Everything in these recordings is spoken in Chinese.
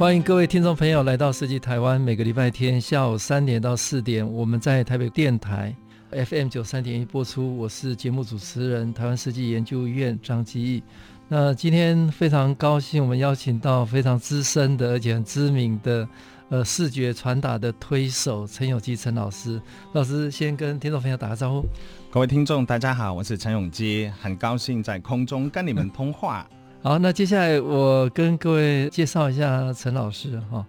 欢迎各位听众朋友来到设计台湾。每个礼拜天下午三点到四点，我们在台北电台 FM 九三点一播出。我是节目主持人台湾设计研究院张基义。那今天非常高兴，我们邀请到非常资深的而且很知名的呃视觉传达的推手陈永基陈老师。老师先跟听众朋友打个招呼。各位听众大家好，我是陈永基，很高兴在空中跟你们通话。好，那接下来我跟各位介绍一下陈老师哈。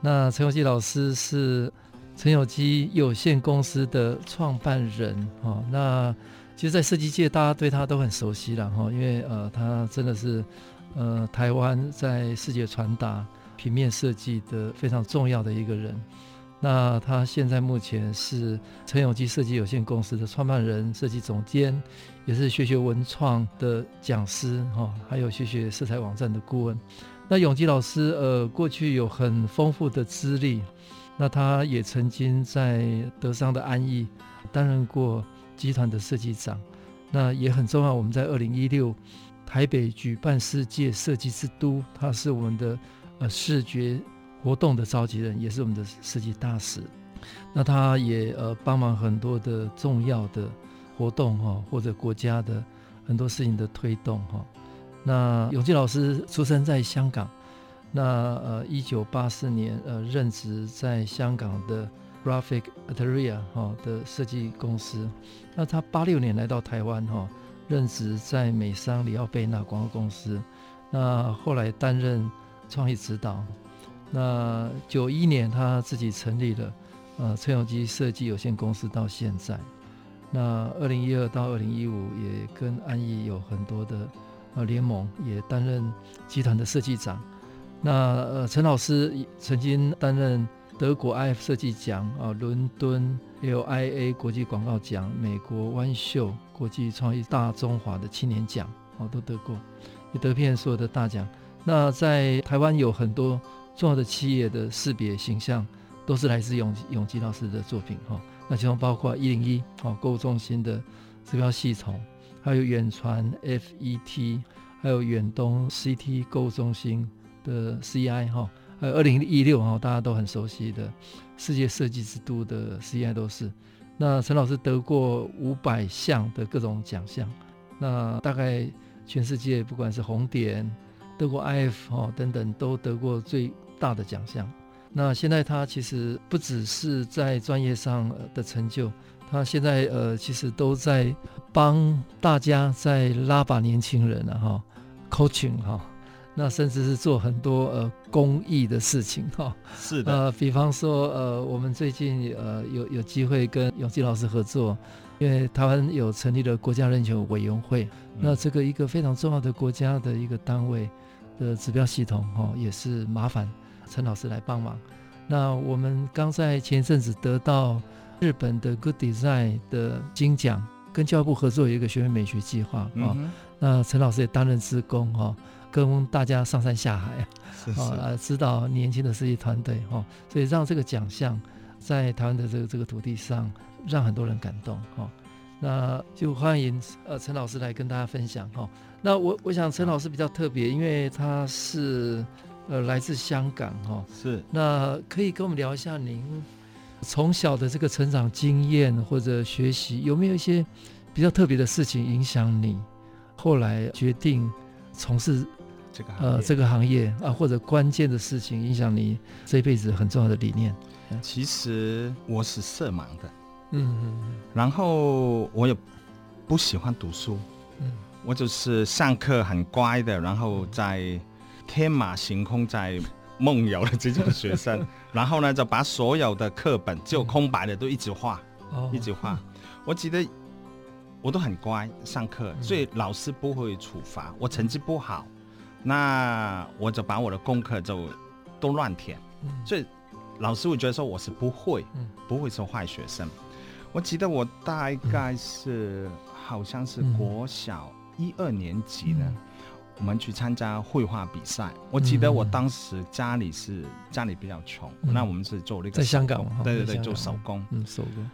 那陈永基老师是陈永基有限公司的创办人哈。那其实，在设计界，大家对他都很熟悉了哈，因为呃，他真的是呃台湾在视觉传达、平面设计的非常重要的一个人。那他现在目前是陈永基设计有限公司的创办人、设计总监，也是学学文创的讲师哈，还有学学色彩网站的顾问。那永基老师呃，过去有很丰富的资历，那他也曾经在德商的安逸担任过集团的设计长。那也很重要，我们在二零一六台北举办世界设计之都，他是我们的呃视觉。活动的召集人，也是我们的设计大使，那他也呃帮忙很多的重要的活动哈，或者国家的很多事情的推动哈。那永基老师出生在香港，那呃一九八四年呃任职在香港的 Graphic Atelier 哈的设计公司，那他八六年来到台湾哈，任职在美商里奥贝纳广告公司，那后来担任创意指导。那九一年他自己成立了呃崔永基设计有限公司，到现在，那二零一二到二零一五也跟安逸有很多的呃联盟，也担任集团的设计长。那呃陈老师曾经担任德国 IF 设计奖啊，伦敦 LIA 国际广告奖，美国湾秀国际创意大中华的青年奖哦都得过，也得遍所有的大奖。那在台湾有很多。重要的企业的识别形象都是来自永永基老师的作品哈，那其中包括一零一哦购物中心的指标系统，还有远传 FET，还有远东 CT 购物中心的 CI 哈，还有二零一六哈大家都很熟悉的世界设计之都的 CI 都是。那陈老师得过五百项的各种奖项，那大概全世界不管是红点、德国 IF 哦等等都得过最。大的奖项，那现在他其实不只是在专业上的成就，他现在呃其实都在帮大家在拉把年轻人啊哈，coaching 哈，那甚至是做很多呃公益的事情哈。是的，呃，比方说呃我们最近呃有有机会跟永基老师合作，因为台湾有成立了国家人权委员会，嗯，那这个一个非常重要的国家的一个单位的指标系统哈也是麻烦。陈老师来帮忙。那我们刚在前一阵子得到日本的 Good Design 的金奖，跟教育部合作有一个学院美学计划啊、嗯哦。那陈老师也担任职工哈、哦，跟大家上山下海 啊，是是啊，指导年轻的设计团队哈，所以让这个奖项在台湾的这个这个土地上，让很多人感动哈、哦。那就欢迎呃陈老师来跟大家分享哈、哦。那我我想陈老师比较特别，因为他是。呃，来自香港哈、哦，是。那可以跟我们聊一下您从小的这个成长经验或者学习，有没有一些比较特别的事情影响你后来决定从事这个呃这个行业啊，或者关键的事情影响你这一辈子很重要的理念？其实我是色盲的，嗯嗯嗯，然后我也不喜欢读书，嗯，我就是上课很乖的，然后在。天马行空在梦游的这种学生，然后呢，就把所有的课本就空白的都一直画，嗯、一直画。我记得我都很乖，上课，所以老师不会处罚。我成绩不好，那我就把我的功课就都乱填，嗯、所以老师会觉得说我是不会，嗯、不会是坏学生。我记得我大概是、嗯、好像是国小一二年级呢。嗯我们去参加绘画比赛，我记得我当时家里是家里比较穷，嗯、那我们是做那个在香港，对对对，做手工，嗯，手工。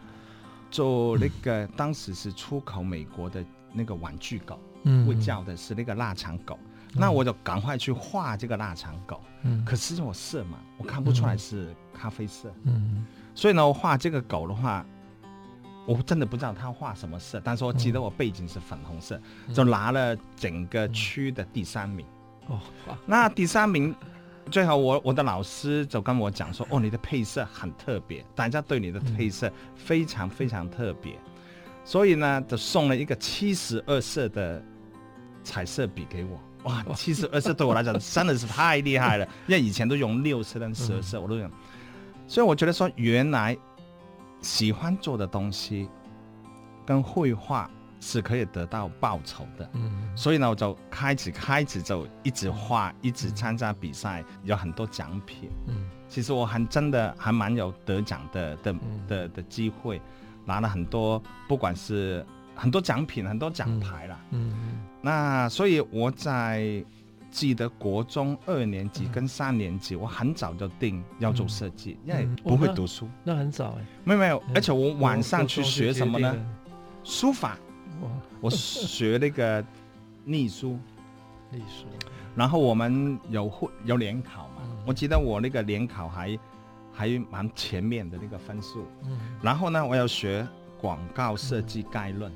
做那个当时是出口美国的那个玩具狗，嗯，会叫的是那个腊肠狗，嗯、那我就赶快去画这个腊肠狗，嗯，可是我色嘛，我看不出来是咖啡色，嗯，所以呢，我画这个狗的话。我真的不知道他画什么色，但是我记得我背景是粉红色，嗯、就拿了整个区的第三名。哦，那第三名，最后我我的老师就跟我讲说：“哦，你的配色很特别，大家对你的配色非常非常特别。嗯”所以呢，就送了一个七十二色的彩色笔给我。哇，七十二色对我来讲真的是太厉害了，因为以前都用六色跟十二色，我都用。所以我觉得说，原来。喜欢做的东西，跟绘画是可以得到报酬的。嗯，所以呢，我就开始开始就一直画，嗯、一直参加比赛，有很多奖品。嗯，其实我还真的还蛮有得奖的的的的机会，拿了很多，不管是很多奖品，很多奖牌啦。嗯，嗯，那所以我在。记得国中二年级跟三年级，我很早就定要做设计，因为不会读书。那很早哎，没有没有，而且我晚上去学什么呢？书法。我学那个隶书。隶书。然后我们有会有联考嘛？我记得我那个联考还还蛮前面的那个分数。然后呢，我要学广告设计概论。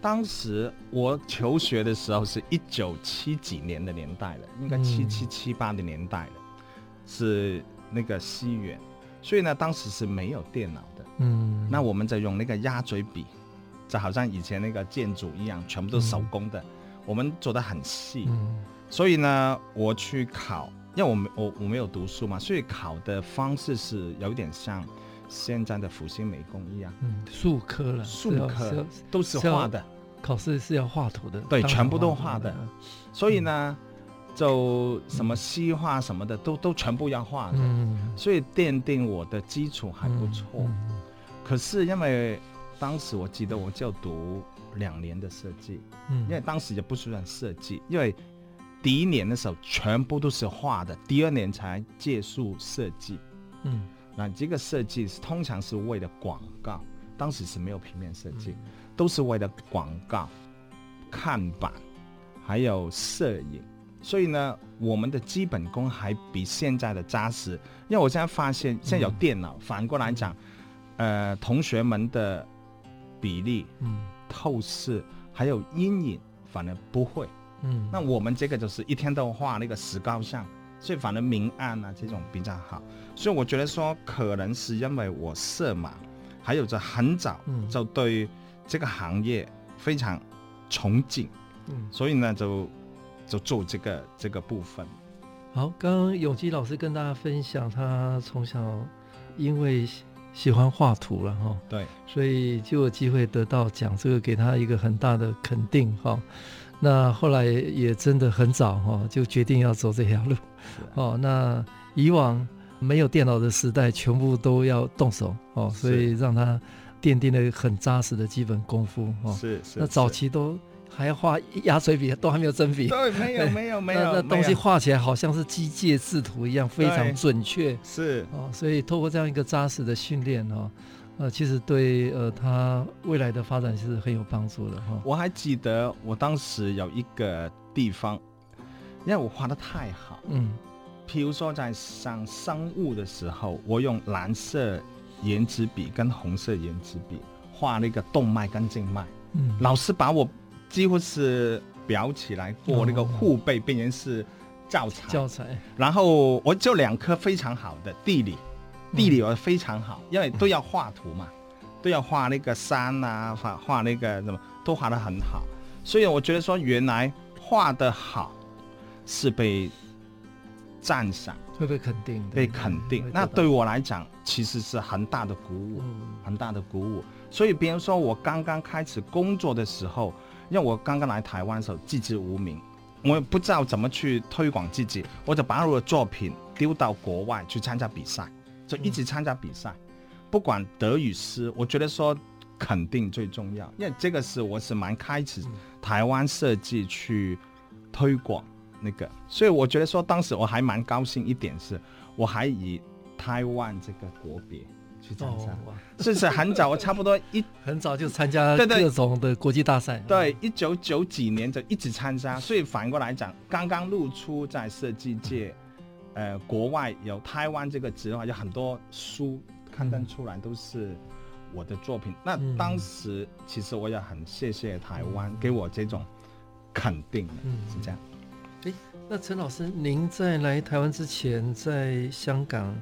当时我求学的时候是一九七几年的年代了，应该七七七八的年代了，是那个西元，所以呢，当时是没有电脑的。嗯，那我们在用那个鸭嘴笔，就好像以前那个建筑一样，全部都是手工的，我们做得很细。所以呢，我去考，因为我没我我没有读书嘛，所以考的方式是有点像。现在的复兴美工一样，嗯，数科了，数科都是画的，考试是要画图的，对，全部都画的。所以呢，就什么西画什么的，都都全部要画的。嗯，所以奠定我的基础还不错。可是因为当时我记得我就读两年的设计，嗯，因为当时也不算设计，因为第一年的时候全部都是画的，第二年才借助设计，嗯。那这个设计是通常是为了广告，当时是没有平面设计，都是为了广告、看板，还有摄影。所以呢，我们的基本功还比现在的扎实。因为我现在发现，现在有电脑，反过来讲，呃，同学们的比例、嗯，透视还有阴影，反而不会。嗯，那我们这个就是一天都画那个石膏像。所以反而明暗啊这种比较好，所以我觉得说可能是因为我色盲，还有着很早就对这个行业非常憧憬，嗯，所以呢就就做这个这个部分。好，刚刚永基老师跟大家分享，他从小因为喜欢画图了哈，对，所以就有机会得到奖，这个给他一个很大的肯定哈。那后来也真的很早哈，就决定要走这条路。哦，那以往没有电脑的时代，全部都要动手哦，所以让他奠定了很扎实的基本功夫哦。是是。那早期都还要画压水笔，都还没有真笔。对，没有没有没有。那那东西画起来好像是机械制图一样，非常准确。是哦，所以透过这样一个扎实的训练哦。呃，其实对呃他未来的发展是很有帮助的哈。我还记得我当时有一个地方，因为我画的太好，嗯，譬如说在上生物的时候，我用蓝色原子笔跟红色原子笔画那个动脉跟静脉，嗯，老师把我几乎是裱起来过那个护背，变成是教材，教材，然后我就两科非常好的地理。地理我非常好，因为都要画图嘛，都要画那个山啊，画画那个什么，都画得很好。所以我觉得说，原来画得好是被赞赏，会被肯定，被肯定。那对我来讲，其实是很大的鼓舞，很大的鼓舞。所以，比如说我刚刚开始工作的时候，因为我刚刚来台湾的时候，籍籍无名，我也不知道怎么去推广自己，我就把我的作品丢到国外去参加比赛，就一直参加比赛，嗯、不管得与失，我觉得说肯定最重要，因为这个是我是蛮开始台湾设计去推广那个，所以我觉得说当时我还蛮高兴一点是，我还以台湾这个国别。去参加，这、哦、是很早，我差不多一 很早就参加各种的国际大赛。对，一九九几年就一直参加，所以反过来讲，刚刚露出在设计界，呃，国外有台湾这个职的话，有很多书刊登出来都是我的作品。嗯、那当时其实我也很谢谢台湾给我这种肯定，嗯，是这样。哎，那陈老师，您在来台湾之前，在香港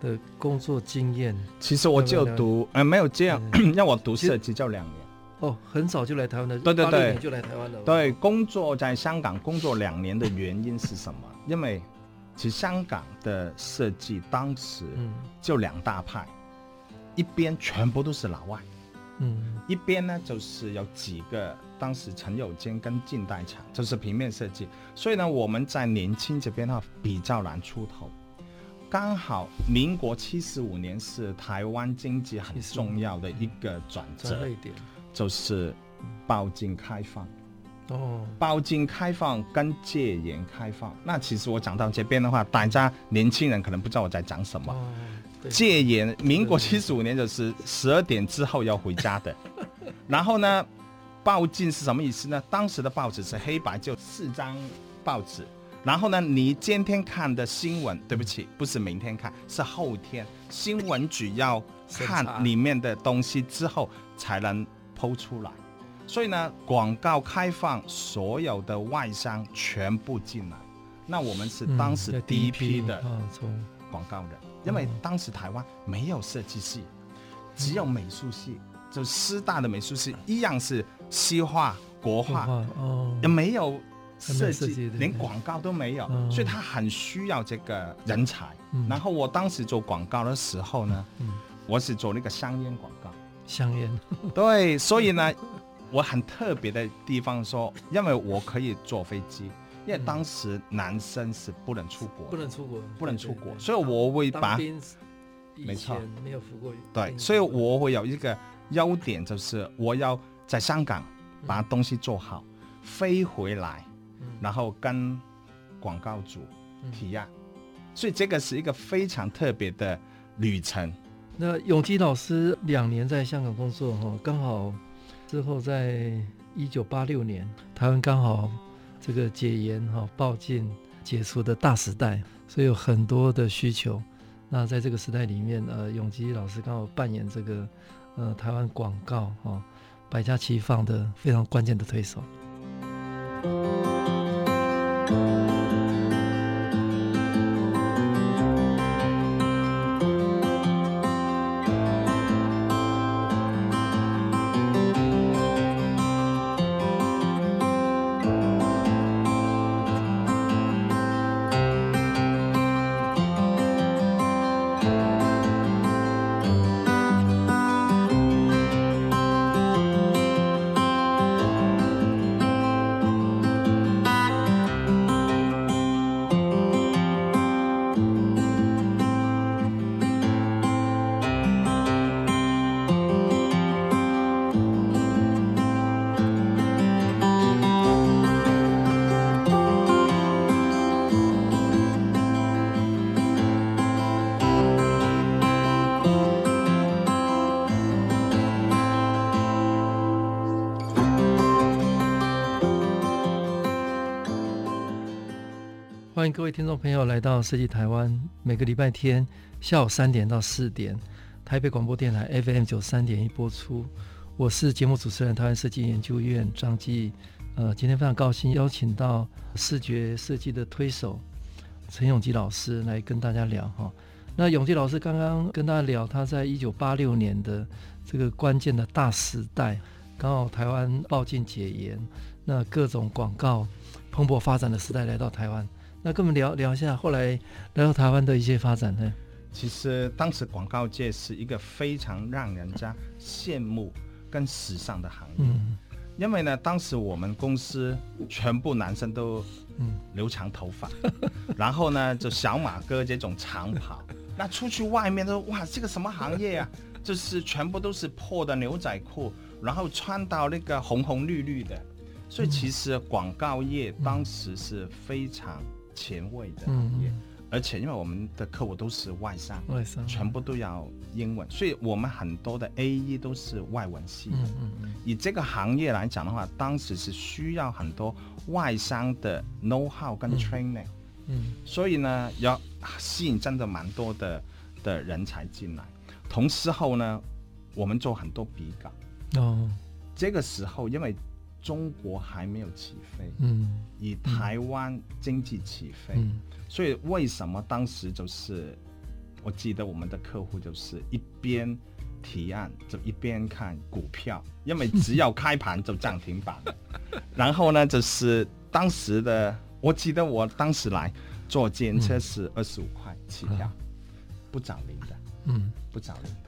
的工作经验，其实我就读，呃，没有这样，嗯、让我读设计就两年。哦，很早就来台湾的，对对对，就来台湾了。对，工作在香港工作两年的原因是什么？因为其实香港的设计当时就两大派，嗯、一边全部都是老外，嗯，一边呢就是有几个当时陈友坚跟近代厂，就是平面设计，所以呢我们在年轻这边呢比较难出头。刚好，民国七十五年是台湾经济很重要的一个转折，就是包进开放。哦，包进开放跟戒严开放。那其实我讲到这边的话，大家年轻人可能不知道我在讲什么。戒严，民国七十五年就是十二点之后要回家的。然后呢，包进是什么意思呢？当时的报纸是黑白，就四张报纸。然后呢，你今天看的新闻，对不起，不是明天看，是后天。新闻局要看里面的东西之后才能剖出来。所以呢，广告开放，所有的外商全部进来。那我们是当时第一批的广告人，因为当时台湾没有设计系，只有美术系，就师大的美术系一样是西画、国画，也没有。设计连广告都没有，嗯、所以他很需要这个人才。嗯、然后我当时做广告的时候呢，嗯、我是做那个香烟广告。香烟，对，所以呢，我很特别的地方说，因为我可以坐飞机，因为当时男生是不能出国，不能出国，不能出国，所以我会把，没错，没有服过。对，所以我会有一个优点，就是我要在香港把东西做好，嗯、飞回来。然后跟广告主提案，嗯、所以这个是一个非常特别的旅程。那永基老师两年在香港工作哈，刚好之后在一九八六年，台湾刚好这个解严哈，报禁解除的大时代，所以有很多的需求。那在这个时代里面，呃，永基老师刚好扮演这个呃台湾广告哈百家齐放的非常关键的推手。位听众朋友来到设计台湾，每个礼拜天下午三点到四点，台北广播电台 FM 九三点一播出。我是节目主持人，台湾设计研究院张继。呃，今天非常高兴邀请到视觉设计的推手陈永基老师来跟大家聊哈。那永基老师刚刚跟大家聊，他在一九八六年的这个关键的大时代，刚好台湾报禁解严，那各种广告蓬勃发展的时代来到台湾。那跟我们聊聊一下，后来来到台湾的一些发展呢？其实当时广告界是一个非常让人家羡慕跟时尚的行业。嗯，因为呢，当时我们公司全部男生都留长头发，嗯、然后呢，就小马哥这种长袍，那出去外面都哇，这个什么行业啊？就是全部都是破的牛仔裤，然后穿到那个红红绿绿的，所以其实广告业当时是非常前卫的行业。而且因为我们的客户都是外商，外商全部都要英文，所以我们很多的 AE 都是外文系的。嗯嗯嗯。以这个行业来讲的话，当时是需要很多外商的 know how 跟 training。嗯。嗯，所以呢，要吸引真的蛮多的的人才进来。同时候呢，我们做很多比稿。哦。这个时候，因为中国还没有起飞，嗯，以台湾经济起飞。所以为什么当时就是，我记得我们的客户就是一边提案就一边看股票，因为只要开盘就涨停板。然后呢，就是当时的，我记得我当时来坐电车是二十五块起跳，不找零的，嗯，不找零的。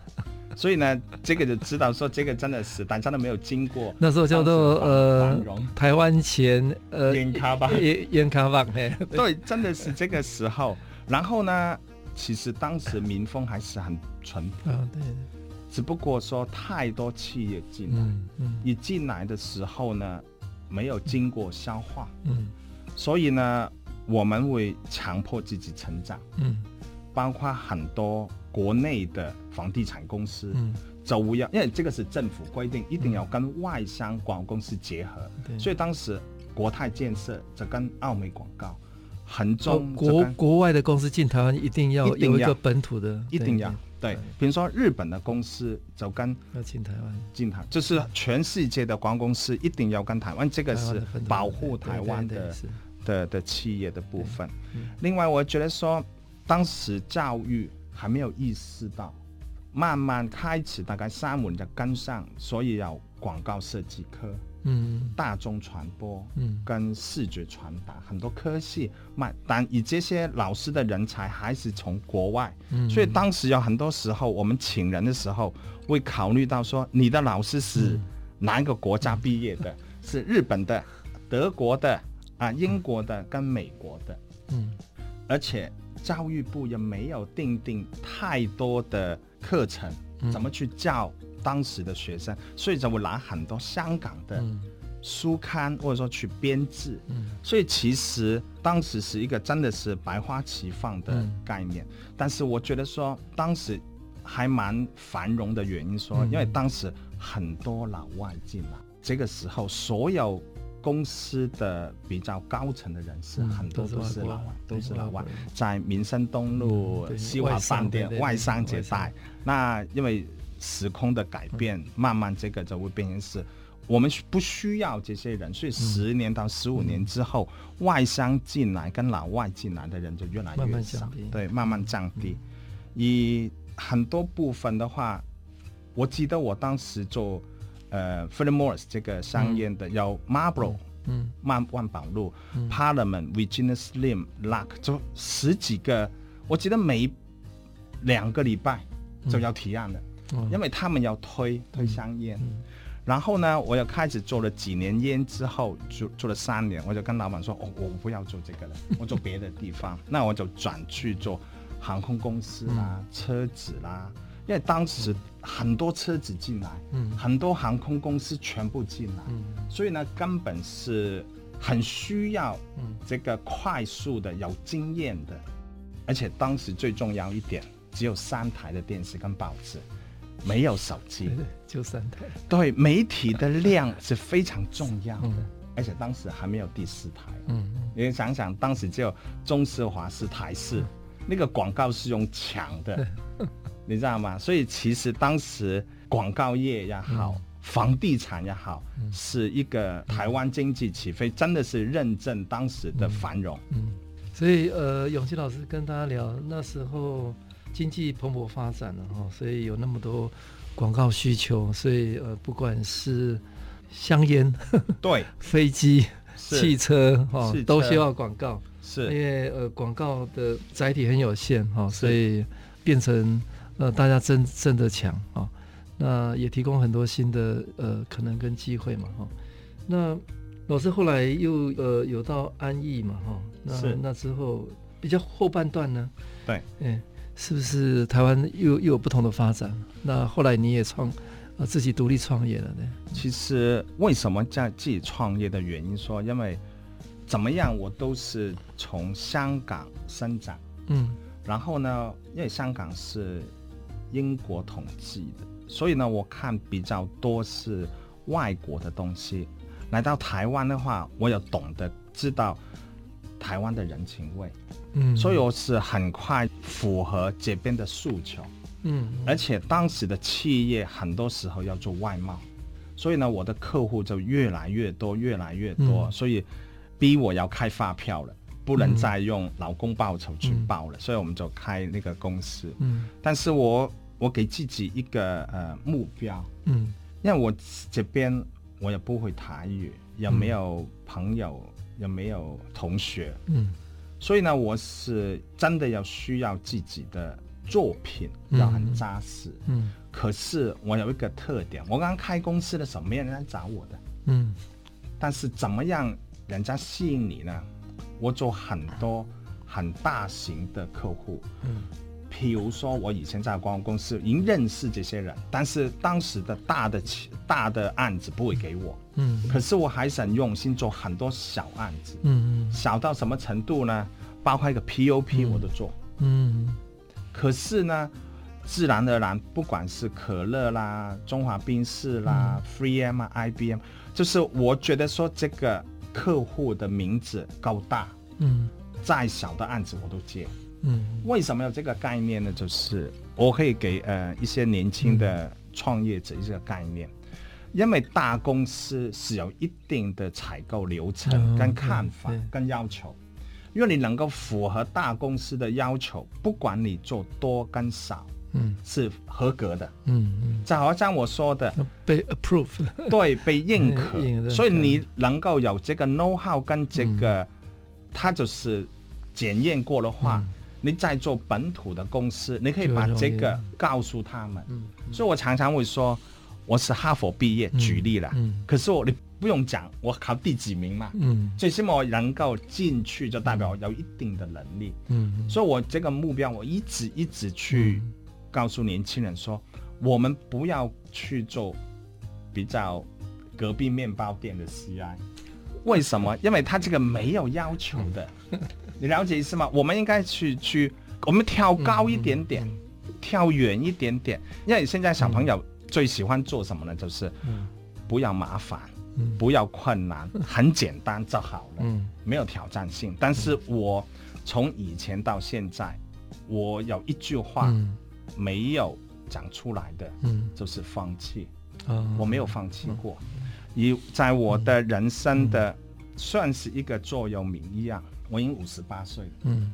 所以呢，这个就知道说这个真的是大家都没有经过。那时候叫做呃台湾前呃烟卡吧，烟烟卡吧，对，真的是这个时候。然后呢，其实当时民风还是很淳朴，啊，对。只不过说太多企业进来，嗯嗯，一进来的时候呢，没有经过消化，嗯，所以呢，我们会强迫自己成长，嗯，包括很多。国内的房地产公司，嗯，就会要，因为这个是政府规定，一定要跟外商广告公司结合，嗯，所以当时国泰建设就跟澳美广告很重，国国外的公司进台湾一定要有一个本土的，一定要对，比如说日本的公司就跟要进台湾，进台就是全世界的广告公司一定要跟台湾，这个是保护台湾的的的企业的部分。另外，我觉得说当时教育。还没有意识到，慢慢开始，大概三五年就跟上，所以有广告设计科，嗯，大众传播，嗯，跟视觉传达很多科系，慢，但以这些老师的人才还是从国外，嗯，所以当时有很多时候我们请人的时候会考虑到说，你的老师是哪一个国家毕业的？嗯、是日本的、德国的啊、英国的跟美国的，嗯，而且。教育部也没有定定太多的课程，怎么去教当时的学生，嗯、所以就会拿很多香港的书刊或者说去编制。嗯、所以其实当时是一个真的是百花齐放的概念。嗯、但是我觉得说当时还蛮繁荣的原因说，因为当时很多老外进来，这个时候所有。公司的比较高层的人士，很多都是老外，都是老外，在民生东路西华饭店外商接待。那因为时空的改变，慢慢这个就会变成是，我们不需要这些人，所以十年到十五年之后，外商进来跟老外进来的人就越来越少，对，慢慢降低。以很多部分的话，我记得我当时做。呃，Philip Morris 这个香烟的有 Marlboro，嗯，万万宝路，Parliament、Virginia Slim、Luck，就十几个，我记得每两个礼拜就要提案了，因为他们要推推香烟。然后呢，我又开始做了几年烟之后，做做了三年，我就跟老板说，哦，我不要做这个了，我做别的地方，那我就转去做航空公司啦、车子啦。因为当时很多车子进来，嗯，很多航空公司全部进来，嗯，所以呢，根本是很需要这个快速的、有经验的，而且当时最重要一点，只有三台的电视跟报纸，没有手机，就三台。对，媒体的量是非常重要的，嗯，而且当时还没有第四台，嗯，你想想，当时只有中视、华视、台视，嗯，那个广告是用抢的。你知道吗？所以其实当时广告业也好，嗯、房地产也好，嗯、是一个台湾经济起飞，嗯、真的是认证当时的繁荣。所以呃，永琪老师跟大家聊那时候经济蓬勃发展了哈，所以有那么多广告需求，所以呃，不管是香烟，对，飞机、汽车哈，都需要广告，是。因为呃，广告的载体很有限哈，所以变成。呃，大家争争得抢啊，那也提供很多新的呃可能跟机会嘛哈。那老师后来又呃有到安逸嘛哈？那是那之后比较后半段呢？对，嗯，是不是台湾又又有不同的发展？那后来你也创呃自己独立创业了呢？其实为什么在自己创业的原因说，因为怎么样我都是从香港生长，嗯，然后呢，因为香港是英国统计的，所以呢，我看比较多是外国的东西。来到台湾的话，我有懂得知道台湾的人情味，嗯，所以我是很快符合这边的诉求，嗯，而且当时的企业很多时候要做外贸，所以呢，我的客户就越来越多，越来越多，嗯，所以逼我要开发票了，不能再用劳工报酬去报了，嗯，所以我们就开那个公司，嗯，但是我我给自己一个呃目标，嗯，因为我这边。我也不会台语，也没有朋友，嗯、也没有同学，嗯，所以呢，我是真的要需要自己的作品要很扎实，嗯，嗯，可是我有一个特点，我刚开公司的时候没有人来找我的，嗯，但是怎么样人家吸引你呢？我做很多很大型的客户，嗯。譬如说，我以前在广告公司已经认识这些人，但是当时的大的大的案子不会给我，嗯，可是我还是很用心做很多小案子，嗯嗯，小到什么程度呢？包括一个 POP 我都做，嗯，嗯，可是呢，自然而然，不管是可乐啦、中华冰室啦、嗯、3M 啊、IBM，就是我觉得说这个客户的名字够大，嗯，再小的案子我都接。嗯，为什么有这个概念呢？就是我可以给呃一些年轻的创业者一个概念，嗯，因为大公司是有一定的采购流程跟看法跟要求，因为你能够符合大公司的要求，不管你做多跟少，嗯，是合格的，嗯嗯，就好像我说的被 approve，对，被认可，嗯，所以你能够有这个 know how 跟这个，它，嗯，就是检验过的话。嗯你在做本土的公司，你可以把这个告诉他们。嗯嗯、所以我常常会说，我是哈佛毕业，举例了。嗯嗯、可是我你不用讲，我考第几名嘛。嗯，最起码我能够进去，就代表我有一定的能力。嗯，所以我这个目标，我一直一直去告诉年轻人说，我们不要去做比较隔壁面包店的 CI。为什么？因为他这个没有要求的。你了解意思吗？我们应该去去，我们跳高一点点，跳远一点点。因为现在小朋友最喜欢做什么呢？就是不要麻烦，嗯、不要困难，很简单就好了，嗯、没有挑战性。但是我从以前到现在，我有一句话没有讲出来的，就是放弃。嗯、我没有放弃过，以在我的人生的算是一个座右铭一样。我已经五十八岁了，嗯，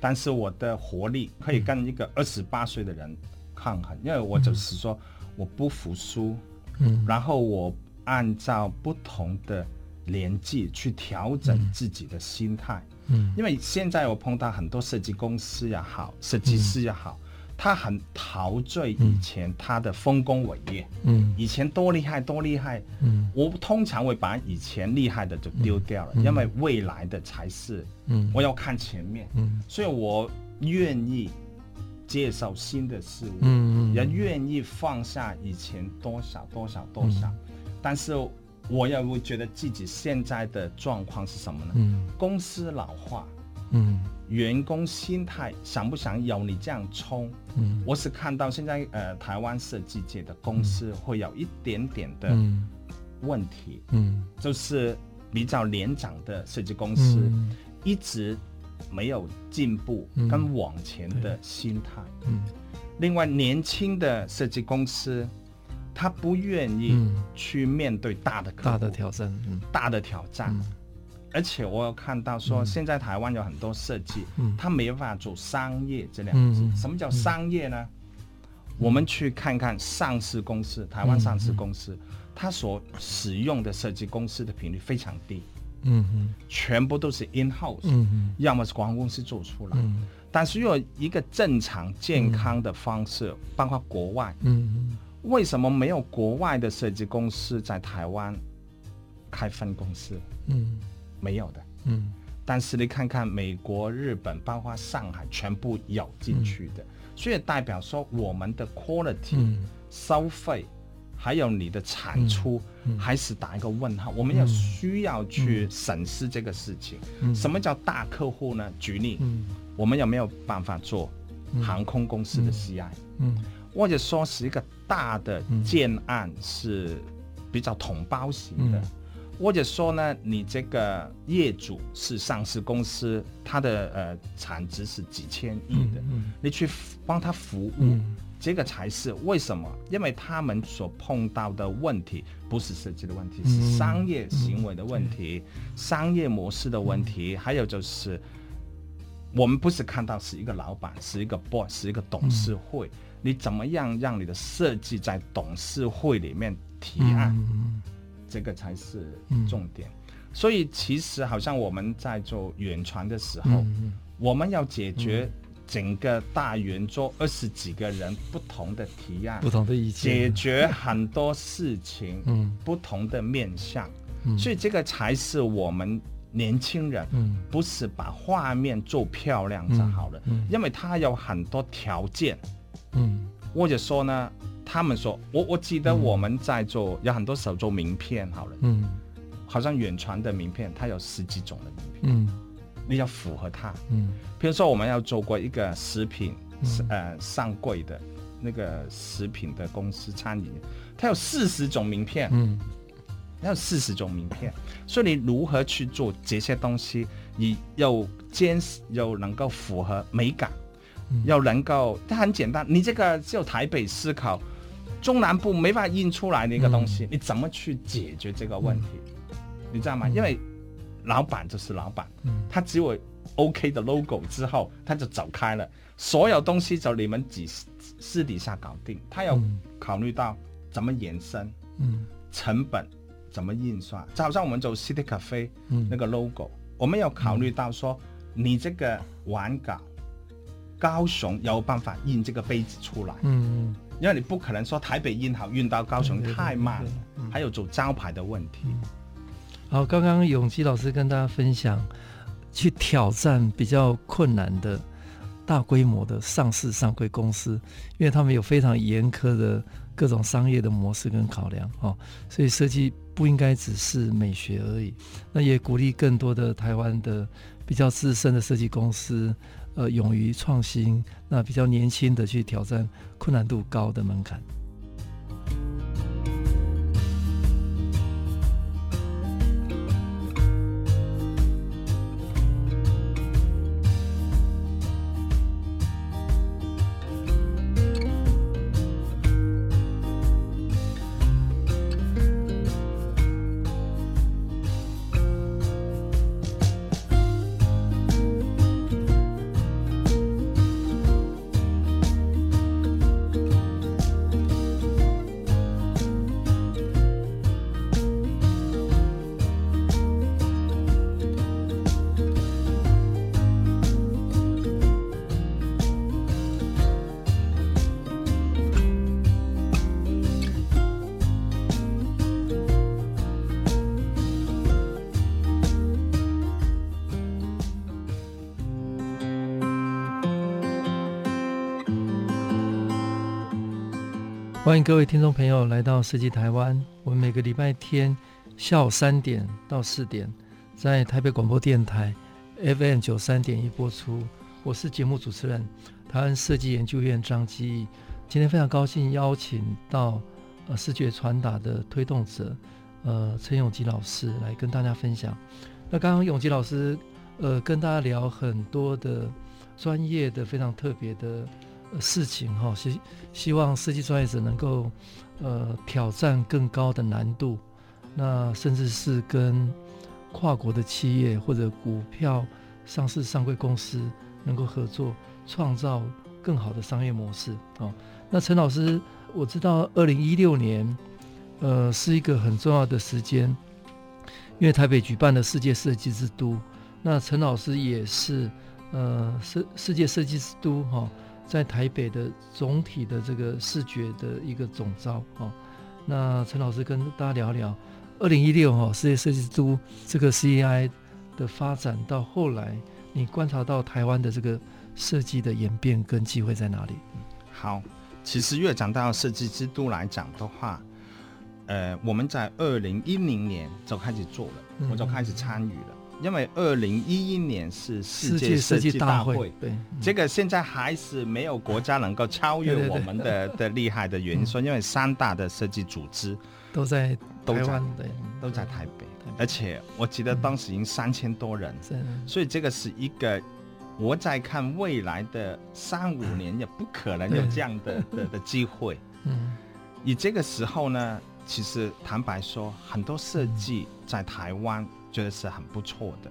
但是我的活力可以跟一个二十八岁的人抗衡，嗯，因为我就是说我不服输，嗯，然后我按照不同的年纪去调整自己的心态，嗯，因为现在我碰到很多设计公司也好，设计师也好。他很陶醉以前他的丰功伟业，嗯，以前多厉害多厉害，嗯，我通常会把以前厉害的就丢掉了，嗯，因为未来的才是，嗯，我要看前面，嗯，所以我愿意接受新的事物，嗯，也愿意放下以前多少多少多少，嗯，但是我也会觉得自己现在的状况是什么呢？嗯，公司老化，嗯。员工心态想不想有你这样冲？嗯，我是看到现在呃台湾设计界的公司会有一点点的问题，嗯，就是比较年长的设计公司一直没有进步跟往前的心态，嗯，另外年轻的设计公司他不愿意去面对大的大的挑战，嗯，大的挑战。而且我有看到说，现在台湾有很多设计，嗯，他没办法做商业这两个字。什么叫商业呢？我们去看看上市公司，台湾上市公司，它所使用的设计公司的频率非常低，嗯嗯，全部都是 in house，嗯，要么是广告公司做出来，但是又有一个正常健康的方式，包括国外，嗯，为什么没有国外的设计公司在台湾？开分公司，嗯，没有的，嗯。但是你看看美国、日本，包括上海，全部咬进去的，嗯、所以代表说我们的 quality、嗯、收费，还有你的产出，还是打一个问号。我们要需要去审视这个事情。嗯、什么叫大客户呢？举例，嗯、我们有没有办法做航空公司的 CI？嗯，嗯或者说是一个大的建案是比较同胞型的。或者说呢，你这个业主是上市公司，他的呃产值是几千亿的，嗯嗯、你去帮他服务，嗯、这个才是为什么？因为他们所碰到的问题不是设计的问题，嗯、是商业行为的问题，商业模式的问题，嗯、还有就是我们不是看到是一个老板，是一个 boss，是一个董事会，嗯、你怎么样让你的设计在董事会里面提案？嗯这个才是重点，嗯、所以其实好像我们在做远传的时候，嗯、我们要解决整个大圆桌二十几个人不同的提案、不同的意见，解决很多事情，嗯，不同的面向，嗯、所以这个才是我们年轻人，嗯，不是把画面做漂亮就好了，嗯。嗯、因为他有很多条件，嗯，或者说呢。他们说，我我记得我们在做，嗯、有很多时候做名片好了，嗯，好像远传的名片，它有十几种的名片，嗯，你要符合它，嗯，比如说我们要做过一个食品，嗯、呃，上柜的那个食品的公司餐饮，它有四十种名片，嗯，要四十种名片，所以你如何去做这些东西，你又坚持又能够符合美感，又、嗯、能够，它很简单，你这个只有台北思考。中南部没法印出来的一个东西，嗯、你怎么去解决这个问题？嗯、你知道吗？嗯、因为老板就是老板，嗯、他只有 OK 的 logo 之后，他就走开了，所有东西就你们几私底下搞定。他要考虑到怎么延伸，嗯，成本怎么印刷，就好像我们走 City Cafe 那个 logo，、嗯、我们要考虑到说，你这个玩稿，高雄有办法印这个杯子出来，嗯。因为你不可能说台北印好运到高雄太慢了，还有走招牌的问题。好，刚刚永基老师跟大家分享，去挑战比较困难的大规模的上市上柜公司，因为他们有非常严苛的各种商业的模式跟考量哦，所以设计不应该只是美学而已。那也鼓励更多的台湾的比较资深的设计公司。呃，勇于创新，那比较年轻的去挑战困难度高的门槛。欢迎各位听众朋友来到设计台湾。我们每个礼拜天下午三点到四点，在台北广播电台 FM 九三点一播出。我是节目主持人台湾设计研究院张基义。今天非常高兴邀请到呃视觉传达的推动者呃陈永基老师来跟大家分享。那刚刚永基老师呃跟大家聊很多的专业的非常特别的。事情哈，希希望设计专业者能够呃挑战更高的难度，那甚至是跟跨国的企业或者股票上市上柜公司能够合作，创造更好的商业模式啊。那陈老师，我知道二零一六年呃是一个很重要的时间，因为台北举办了世界设计之都，那陈老师也是呃世世界设计之都哈。在台北的总体的这个视觉的一个总招哦，那陈老师跟大家聊聊，二零一六哈世界设计之都这个 CEI 的发展到后来，你观察到台湾的这个设计的演变跟机会在哪里？好，其实越讲到设计之都来讲的话，呃，我们在二零一零年就开始做了，嗯、我就开始参与了。因为二零一一年是世界设计大会，会对、嗯、这个现在还是没有国家能够超越我们的的厉害的原因，说因为三大的设计组织都在台湾，都在台北，而且我记得当时已经三千多人，嗯、所以这个是一个我在看未来的三五年也不可能有这样的的的机会。嗯，以这个时候呢，其实坦白说，很多设计在台湾。觉得是很不错的，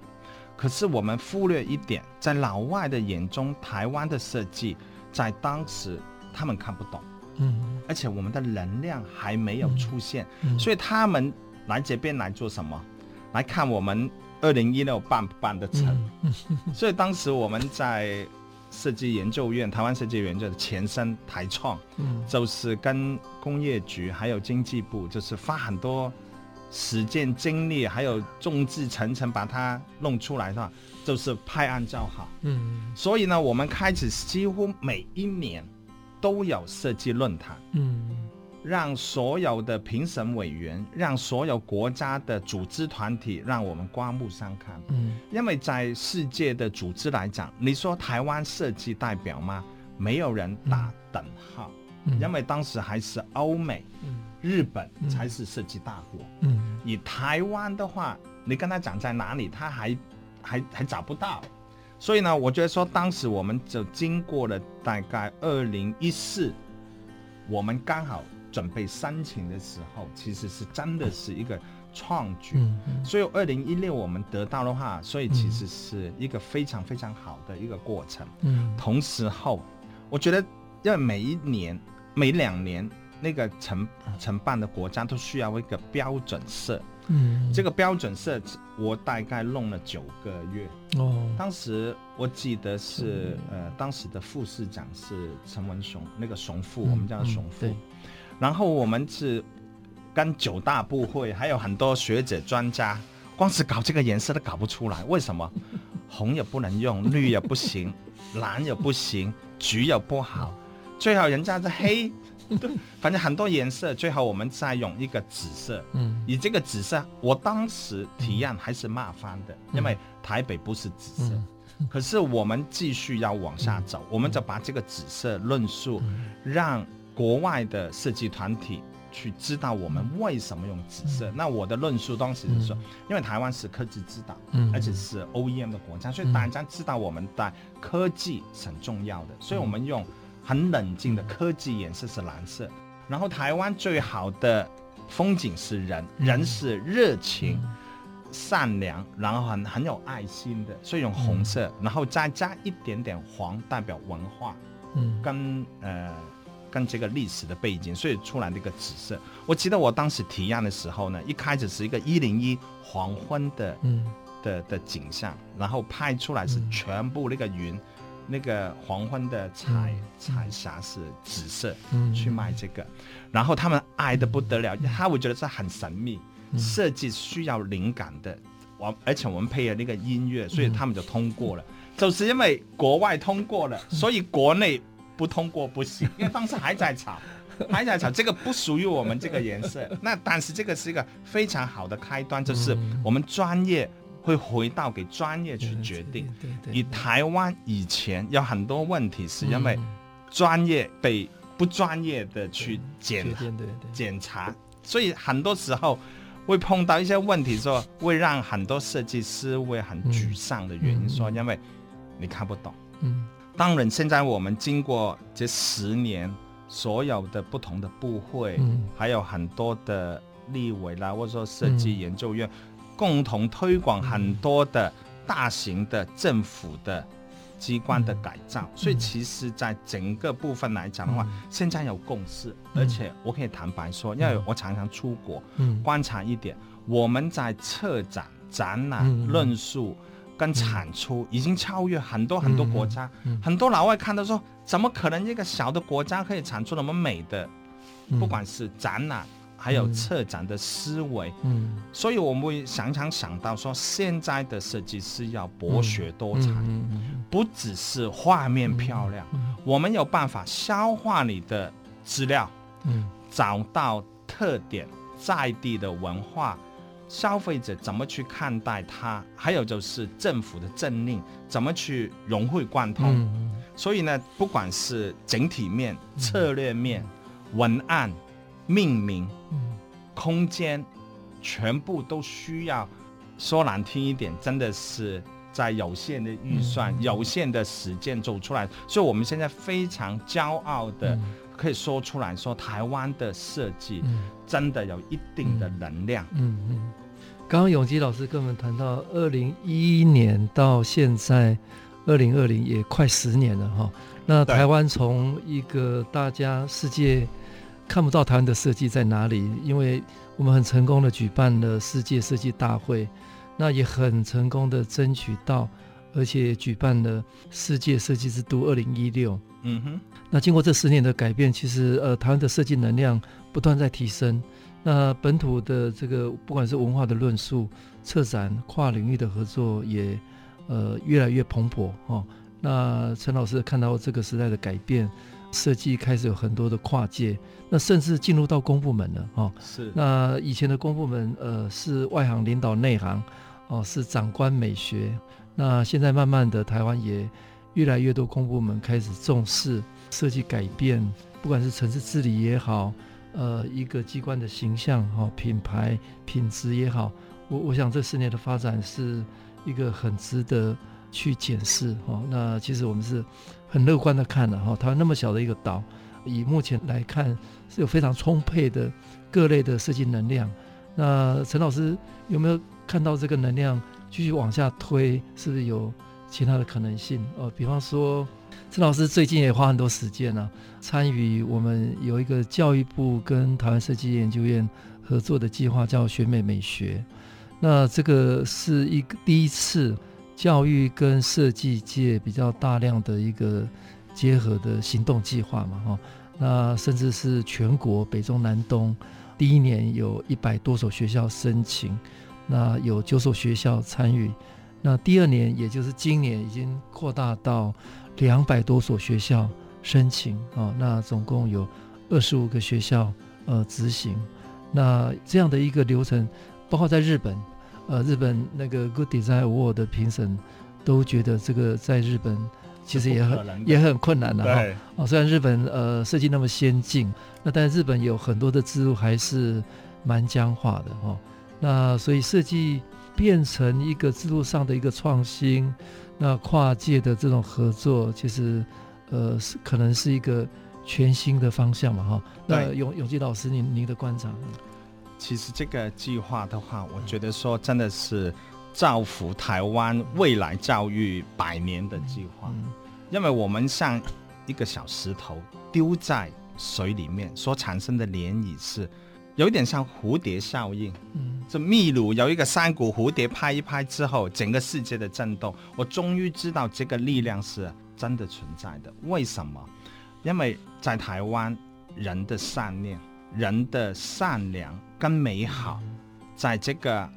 可是我们忽略一点，在老外的眼中，台湾的设计在当时他们看不懂，嗯，而且我们的能量还没有出现，嗯，所以他们来这边来做什么？来看我们二零一六办不办得成？所以当时我们在设计研究院，台湾设计研究院的前身台创，嗯，就是跟工业局还有经济部，就是发很多。时间精力还有众志成城把它弄出来的话，就是拍案叫好。嗯，所以呢，我们开始几乎每一年都有设计论坛。嗯，让所有的评审委员，让所有国家的组织团体，让我们刮目相看。嗯，因为在世界的组织来讲，你说台湾设计代表吗？没有人打等号。嗯，因为当时还是欧美。嗯。日本才是设计大国，嗯，你台湾的话，你跟他讲在哪里，他还还还找不到，所以呢，我觉得说当时我们就经过了大概二零一四，我们刚好准备申请的时候，其实是真的是一个创举，嗯嗯，所以二零一六我们得到的话，所以其实是一个非常非常好的一个过程，嗯，同时后，我觉得要每一年每两年。那个承承办的国家都需要一个标准色，嗯，这个标准色我大概弄了九个月哦。当时我记得是呃，当时的副市长是陈文雄，那个熊副，嗯、我们叫熊副。嗯、然后我们是跟九大部会，还有很多学者专家，光是搞这个颜色都搞不出来。为什么？红也不能用，绿也不行，蓝也不行，橘也不好，最好人家是黑。对，反正很多颜色，最后我们再用一个紫色。嗯，以这个紫色，我当时体验还是麻烦的，嗯、因为台北不是紫色。嗯、可是我们继续要往下走，嗯、我们就把这个紫色论述，嗯、让国外的设计团体去知道我们为什么用紫色。嗯、那我的论述当时是说，嗯、因为台湾是科技之岛，嗯、而且是 OEM 的国家，所以大家知道我们的科技是很重要的，所以我们用。很冷静的科技颜色是蓝色，然后台湾最好的风景是人，人是热情、嗯、善良，然后很很有爱心的，所以用红色，嗯、然后再加一点点黄，代表文化，嗯，跟呃跟这个历史的背景，所以出来的一个紫色。我记得我当时提案的时候呢，一开始是一个一零一黄昏的，嗯。的的景象，然后拍出来是全部那个云。嗯那个黄昏的彩彩霞是紫色，嗯、去卖这个，然后他们爱的不得了，嗯、他会觉得这很神秘，嗯、设计需要灵感的，我而且我们配了那个音乐，所以他们就通过了。嗯、就是因为国外通过了，所以国内不通过不行，因为当时还在吵，还在吵，这个不属于我们这个颜色。那但是这个是一个非常好的开端，就是我们专业。会回到给专业去决定。对对以台湾以前有很多问题，是因为专业被不专业的去检检查，所以很多时候会碰到一些问题，说会让很多设计师会很沮丧的原因，说因为你看不懂。嗯，当然现在我们经过这十年，所有的不同的部会，还有很多的立委啦，或者说设计研究院。共同推广很多的大型的政府的机关的改造，嗯、所以其实，在整个部分来讲的话，嗯、现在有共识，而且我可以坦白说，因为我常常出国，嗯、观察一点，我们在策展、展览、嗯、论述跟产出已经超越很多很多国家，嗯嗯、很多老外看到说，怎么可能一个小的国家可以产出那么美的，不管是展览。还有策展的思维，嗯，所以我们会常常想到说，现在的设计师要博学多才，嗯嗯、不只是画面漂亮，我们有办法消化你的资料，嗯，找到特点，在地的文化，消费者怎么去看待它，还有就是政府的政令怎么去融会贯通。嗯、所以呢，不管是整体面、策略面、文案。命名、空间，全部都需要。说难听一点，真的是在有限的预算、嗯、有限的时间走出来。所以，我们现在非常骄傲的可以说出来说，台湾的设计真的有一定的能量。嗯嗯。刚刚永基老师跟我们谈到，二零一一年到现在，二零二零也快十年了哈。那台湾从一个大家世界。看不到台湾的设计在哪里，因为我们很成功的举办了世界设计大会，那也很成功的争取到，而且举办了世界设计之都二零一六。嗯哼，那经过这十年的改变，其实呃，台湾的设计能量不断在提升。那本土的这个不管是文化的论述、策展、跨领域的合作也呃越来越蓬勃哦。那陈老师看到这个时代的改变。设计开始有很多的跨界，那甚至进入到公部门了哦。是。那以前的公部门，呃，是外行领导内行，哦，是长官美学。那现在慢慢的，台湾也越来越多公部门开始重视设计改变，不管是城市治理也好，呃，一个机关的形象哈、哦，品牌品质也好，我我想这十年的发展是一个很值得去检视哈、哦。那其实我们是。很乐观的看了哈，台湾那么小的一个岛，以目前来看是有非常充沛的各类的设计能量。那陈老师有没有看到这个能量继续往下推？是不是有其他的可能性？哦，比方说陈老师最近也花很多时间呢、参与我们有一个教育部跟台湾设计研究院合作的计划，叫学美美学。那这个是一个第一次。教育跟设计界比较大量的一个结合的行动计划嘛，哈，那甚至是全国北中南东，第一年有一百多所学校申请，那有九所学校参与，那第二年也就是今年已经扩大到两百多所学校申请啊，那总共有二十五个学校呃执行，那这样的一个流程，包括在日本。呃，日本那个 Good Design Award 的评审都觉得这个在日本其实也很也很困难的哈。哦，虽然日本呃设计那么先进，那但是日本有很多的制度还是蛮僵化的哈、哦。那所以设计变成一个制度上的一个创新，那跨界的这种合作，其实呃是可能是一个全新的方向嘛哈、哦。那永永基老师，您您的观察？其实这个计划的话，我觉得说真的是造福台湾未来教育百年的计划，因为我们像一个小石头丢在水里面所产生的涟漪是有一点像蝴蝶效应。嗯，这秘鲁有一个山谷蝴蝶拍一拍之后，整个世界的震动，我终于知道这个力量是真的存在的。为什么？因为在台湾人的善念。人的善良跟美好，在这个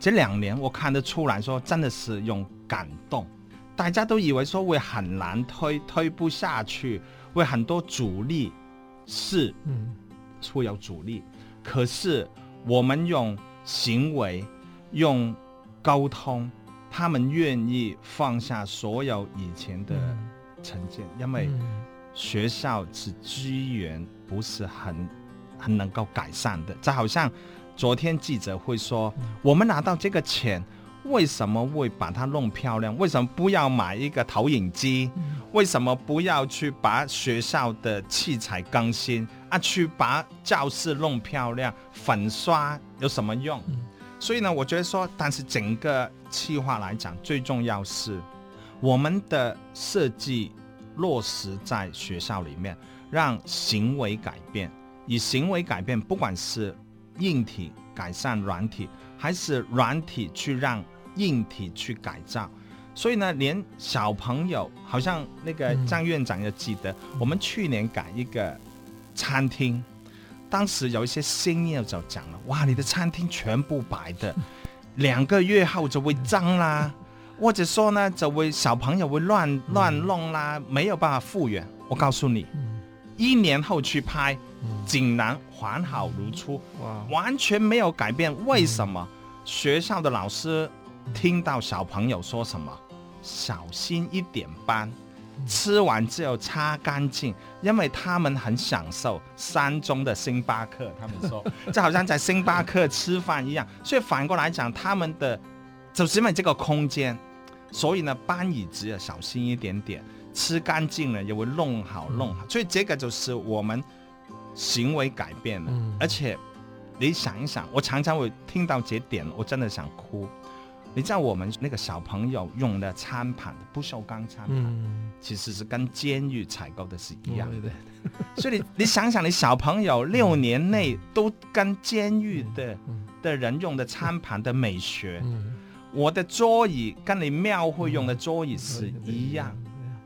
这两年，我看得出来说，真的是用感动。大家都以为说会很难推，推不下去，会很多阻力，是，嗯，会有阻力。可是我们用行为，用沟通，他们愿意放下所有以前的成见，因为学校是资源，不是很。很能够改善的，就好像昨天记者会说，我们拿到这个钱，为什么会把它弄漂亮？为什么不要买一个投影机？为什么不要去把学校的器材更新啊？去把教室弄漂亮，粉刷有什么用？所以呢，我觉得说，但是整个计划来讲，最重要是我们的设计落实在学校里面，让行为改变。以行为改变，不管是硬体改善软体，还是软体去让硬体去改造，所以呢，连小朋友，好像那个张院长也记得，嗯、我们去年改一个餐厅，当时有一些新业就讲了，哇，你的餐厅全部白的，两个月后就会脏啦，或者说呢，就会小朋友会乱乱弄啦，没有办法复原。我告诉你，一年后去拍，竟然完好如初，完全没有改变。为什么？学校的老师听到小朋友说什么？小心一点斑。吃完之后擦干净，因为他们很享受山中的星巴克。他们说，就好像在星巴克吃饭一样。所以反过来讲，他们的就是因为这个空间，所以呢，搬椅子要小心一点点，吃干净了也会弄好弄好。所以这个就是我们行为改变了。而且你想一想，我常常会听到这点，我真的想哭。你知道我们那个小朋友用的餐盘，不锈钢餐盘，嗯、其实是跟监狱采购的是一样的。所以你你想想，你小朋友六年内都跟监狱的、嗯、的人用的餐盘的美学，嗯、我的桌椅跟你庙会用的桌椅是一样，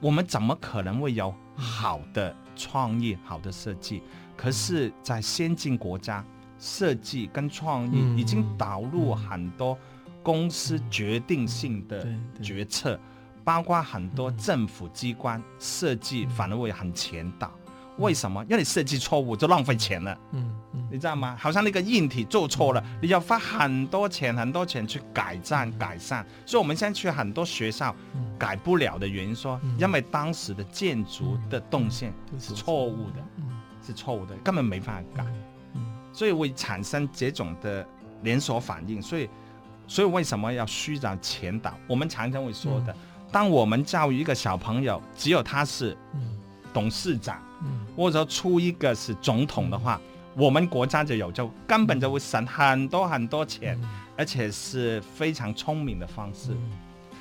我们怎么可能会有好的创意、好的设计？可是，在先进国家，设计跟创意已经导入很多。公司决定性的决策，包括很多政府机关设计反而会很前导。为什么？因为你设计错误就浪费钱了。嗯嗯，你知道吗？好像那个硬体做错了，你要花很多钱很多钱去改善改善。所以我们现在去很多学校改不了的原因，说因为当时的建筑的动线是错误的，是错误的，根本没法改。所以会产生这种的连锁反应。所以。所以为什么要虚张前导？我们常常会说的，当我们教育一个小朋友，只有他是董事长，或者说出一个是总统的话，我们国家就有，就根本就会省很多很多钱，而且是非常聪明的方式。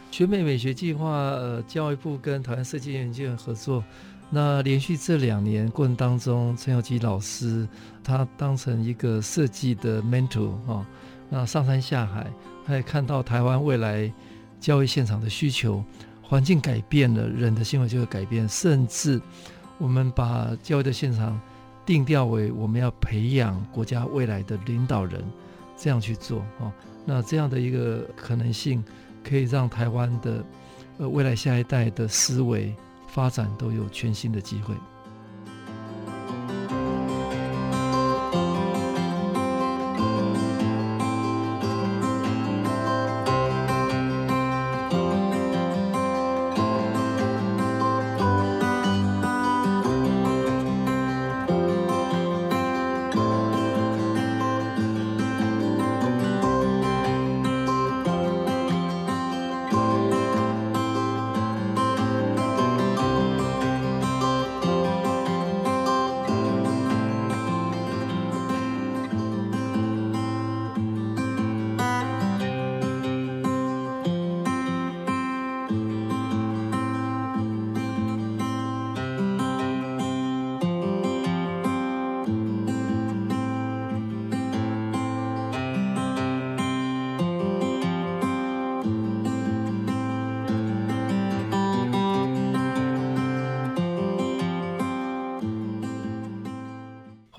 全美美学计划，呃，教育部跟台湾设计研究院合作，那连续这两年过程当中，陈有基老师他当成一个设计的 mentor 啊，那上山下海。他也看到台湾未来教育现场的需求，环境改变了，人的行为就会改变。甚至我们把教育的现场定调为我们要培养国家未来的领导人，这样去做哦。那这样的一个可能性，可以让台湾的呃未来下一代的思维发展都有全新的机会。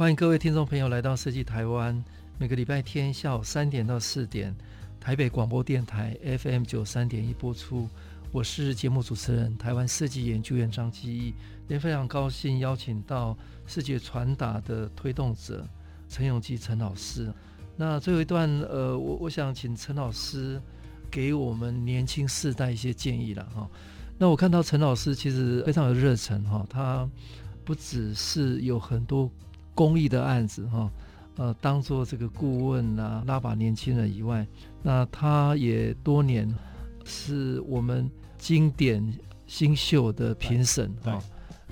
欢迎各位听众朋友来到设计台湾，每个礼拜天下午三点到四点，台北广播电台 FM 九三点一播出。我是节目主持人台湾设计研究院张基义，也非常高兴邀请到视觉传达的推动者陈永基陈老师。那最后一段，呃，我我想请陈老师给我们年轻世代一些建议了哈。那我看到陈老师其实非常有热忱哈，他不只是有很多。公益的案子哈，呃，当做这个顾问啊，拉把年轻人以外，那他也多年是我们经典新秀的评审哈。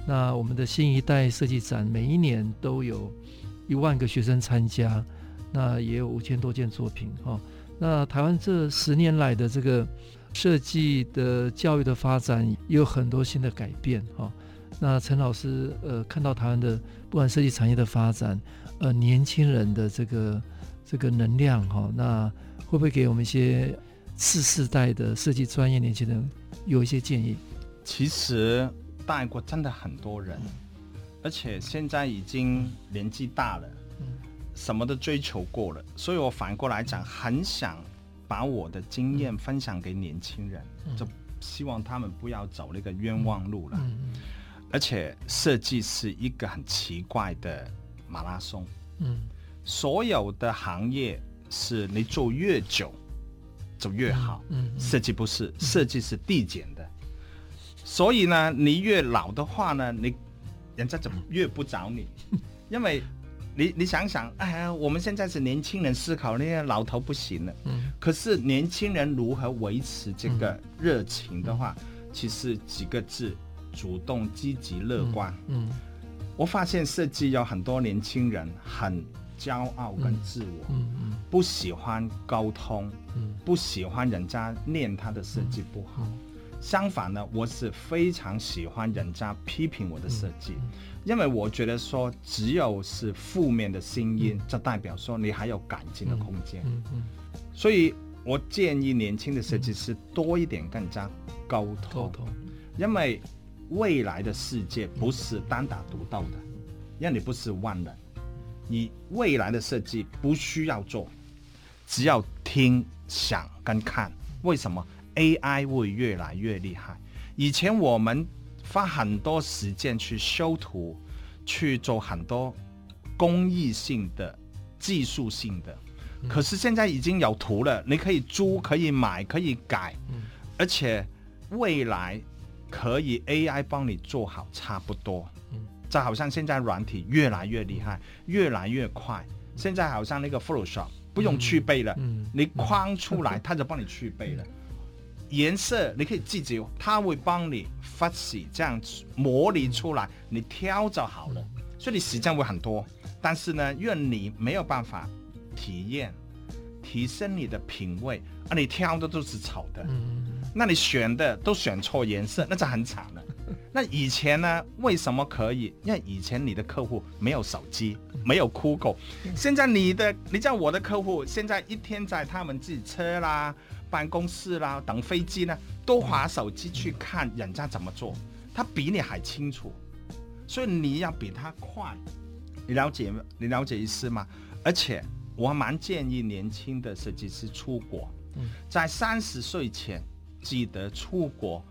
那我们的新一代设计展每一年都有一万个学生参加，那也有五千多件作品哈。那台湾这十年来的这个设计的教育的发展也有很多新的改变哈。那陈老师呃，看到台湾的。不管设计产业的发展，呃，年轻人的这个这个能量哈、哦，那会不会给我们一些次世代的设计专业年轻人有一些建议？其实带过真的很多人，而且现在已经年纪大了，什么都追求过了，所以我反过来讲，很想把我的经验分享给年轻人，就希望他们不要走那个冤枉路了。而且设计是一个很奇怪的马拉松，嗯所有的行业是你做越久就越好，嗯设计不是，设计是递减的，所以呢，你越老的话呢，你人家怎么越不找你，因为。你你想想，哎呀，我们现在是年轻人思考，那些老头不行了。嗯。可是年轻人如何维持这个热情的话，嗯、其实几个字：主动、积极、乐观。嗯。嗯，我发现设计有很多年轻人很骄傲跟自我，嗯嗯，嗯，不喜欢沟通，嗯，不喜欢人家念他的设计不好。嗯嗯。相反呢，我是非常喜欢人家批评我的设计，因为我觉得说，只有是负面的声音，就代表说你还有改进的空间。所以我建议年轻的设计师多一点更加沟通，因为未来的世界不是单打独斗的，让你不是万能，你未来的设计不需要做，只要听、想跟看。为什么？AI 会越来越厉害。以前我们花很多时间去修图，去做很多工艺性的、技术性的。可是现在已经有图了，你可以租、可以买、可以改，而且未来可以 AI 帮你做好差不多。嗯。就好像现在软体越来越厉害，越来越快。现在好像那个 Photoshop 不用去背了，你框出来，它就帮你去背了。颜色你可以自己，它会帮你发洗这样子模拟出来，你挑就好了。所以你时间会很多，但是呢，因为你没有办法体验、提升你的品味，啊，你挑的都是丑的，那你选的都选错颜色，那就很惨了。那以前呢，为什么可以？因为以前你的客户没有手机，没有 Google，现在你的，你像我的客户，现在一天在他们自己车啦。办公室啦，等飞机呢，都划手机去看人家怎么做，他比你还清楚，所以你要比他快。你了解你了解意思吗？而且我还蛮建议年轻的设计师出国，在三十岁前记得出国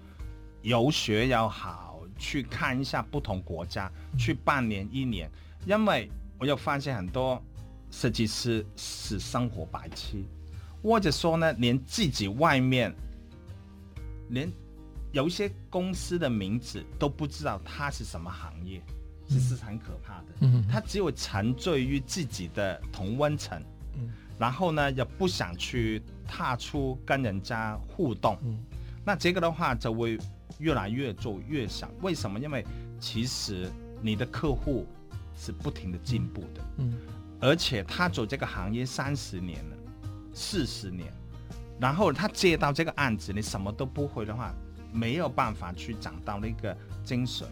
游学要好，去看一下不同国家，去半年一年，因为我又发现很多设计师是生活白痴。或者说呢，连自己外面，连有一些公司的名字都不知道它是什么行业，这、嗯、是很可怕的。嗯，他只有沉醉于自己的同温层，然后呢，也不想去踏出跟人家互动，嗯，那这个的话就会越来越做越小。为什么？因为其实你的客户是不停的进步的，嗯，而且他走这个行业三十年了。四十年，然后他接到这个案子，你什么都不会的话，没有办法去找到那个精髓，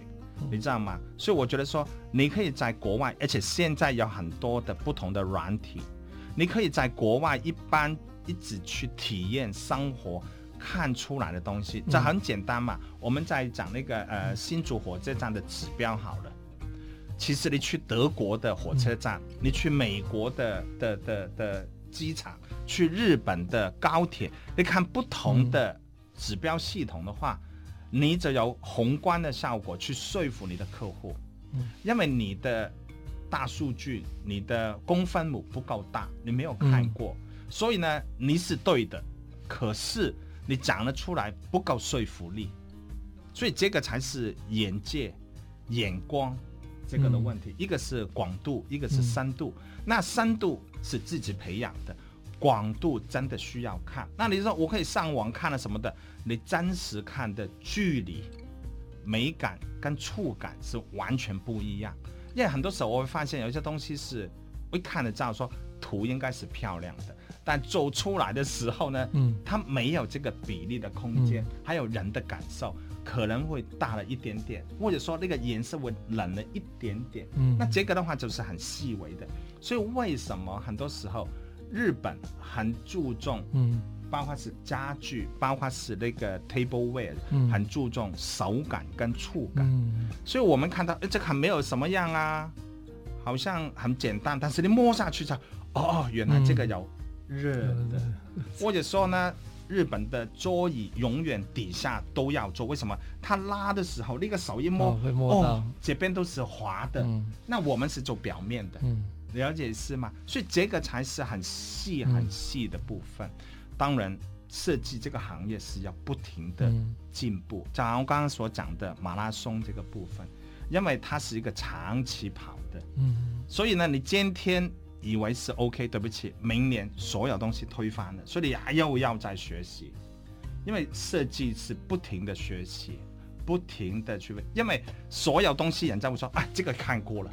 你知道吗？所以我觉得说，你可以在国外，而且现在有很多的不同的软体，你可以在国外一般一直去体验生活，看出来的东西，这很简单嘛。我们在讲那个呃新竹火车站的指标好了，其实你去德国的火车站，你去美国的的的的机场。去日本的高铁，你看不同的指标系统的话，嗯、你就有宏观的效果去说服你的客户，嗯、因为你的大数据、你的公分母不够大，你没有看过，嗯、所以呢，你是对的，可是你讲得出来不够说服力，所以这个才是眼界、眼光这个的问题，嗯、一个是广度，一个是深度，嗯、那深度是自己培养的。广度真的需要看，那你说我可以上网看了什么的？你真实看的距离、美感跟触感是完全不一样。因为很多时候我会发现有一些东西是，我一看就知道说图应该是漂亮的，但做出来的时候呢，嗯，它没有这个比例的空间，嗯、还有人的感受可能会大了一点点，或者说那个颜色会冷了一点点，嗯，那这个的话就是很细微的。所以为什么很多时候？日本很注重，嗯，包括是家具，包括是那个 tableware，嗯，很注重手感跟触感，嗯，所以我们看到，哎，这个很没有什么样啊，好像很简单，但是你摸下去才哦，原来这个有热的。嗯、或者说呢，日本的桌椅永远底下都要做，为什么？他拉的时候，那个手一摸，哦，会摸到，哦，这边都是滑的。嗯、那我们是做表面的，嗯、了解是吗？所以这个才是很细很细的部分。嗯、当然，设计这个行业是要不停的进步。就像我刚刚所讲的马拉松这个部分。因为它是一个长期跑的，嗯，所以呢，你今天以为是 OK，对不起，明年所有东西推翻了，所以你还要要再学习，因为设计是不停的学习，不停的去问，因为所有东西人家会说啊，这个看过了，